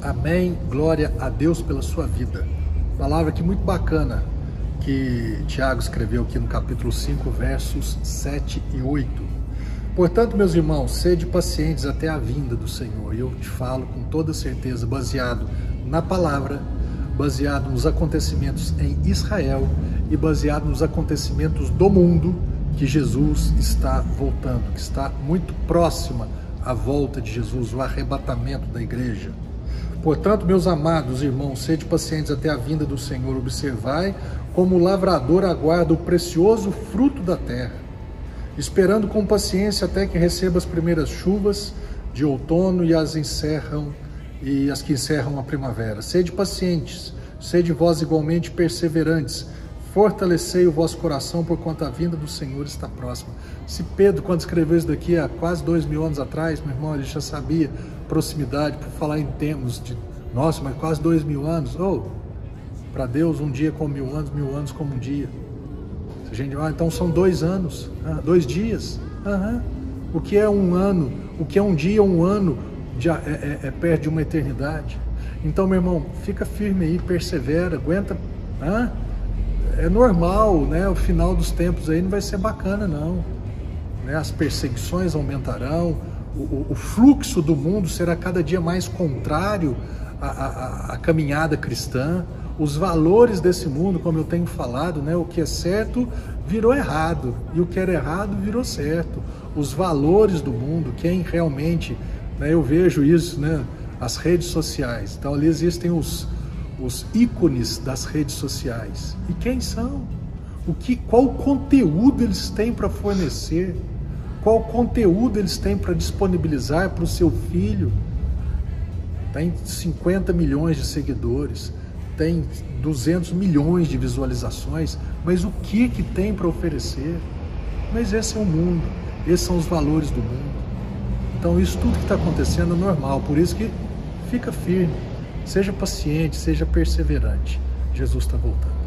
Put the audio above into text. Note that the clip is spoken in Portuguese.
Amém. Glória a Deus pela sua vida. Palavra que muito bacana que Tiago escreveu aqui no capítulo 5, versos 7 e 8. Portanto, meus irmãos, sede pacientes até a vinda do Senhor. E eu te falo com toda certeza, baseado na palavra, baseado nos acontecimentos em Israel e baseado nos acontecimentos do mundo, que Jesus está voltando, que está muito próxima a volta de Jesus, o arrebatamento da igreja. Portanto, meus amados irmãos, sede pacientes até a vinda do Senhor, observai como o lavrador aguarda o precioso fruto da terra, esperando com paciência até que receba as primeiras chuvas de outono e as encerram e as que encerram a primavera. Sede pacientes, sede vós igualmente perseverantes, fortalecei o vosso coração, por quanto a vinda do Senhor está próxima. Se Pedro, quando escreveu isso daqui há quase dois mil anos atrás, meu irmão, ele já sabia proximidade, por falar em termos de, nossa, mas quase dois mil anos, ou oh, para Deus um dia como mil anos, mil anos como um dia. Se a gente, ah, então são dois anos, ah, dois dias. Uhum. O que é um ano? O que é um dia, um ano, é, é, é perto de uma eternidade. Então, meu irmão, fica firme aí, persevera, aguenta. Ah, é normal, né? O final dos tempos aí não vai ser bacana, não. Né? As perseguições aumentarão, o, o, fluxo do mundo será cada dia mais contrário à, à, à, caminhada cristã. Os valores desse mundo, como eu tenho falado, né? O que é certo virou errado e o que era errado virou certo. Os valores do mundo, quem realmente, né? Eu vejo isso, né? As redes sociais. Então ali existem os os ícones das redes sociais. E quem são? O que, qual conteúdo eles têm para fornecer? Qual conteúdo eles têm para disponibilizar para o seu filho? Tem 50 milhões de seguidores, tem 200 milhões de visualizações, mas o que que tem para oferecer? Mas esse é o mundo, esses são os valores do mundo. Então isso tudo que está acontecendo é normal, por isso que fica firme Seja paciente, seja perseverante. Jesus está voltando.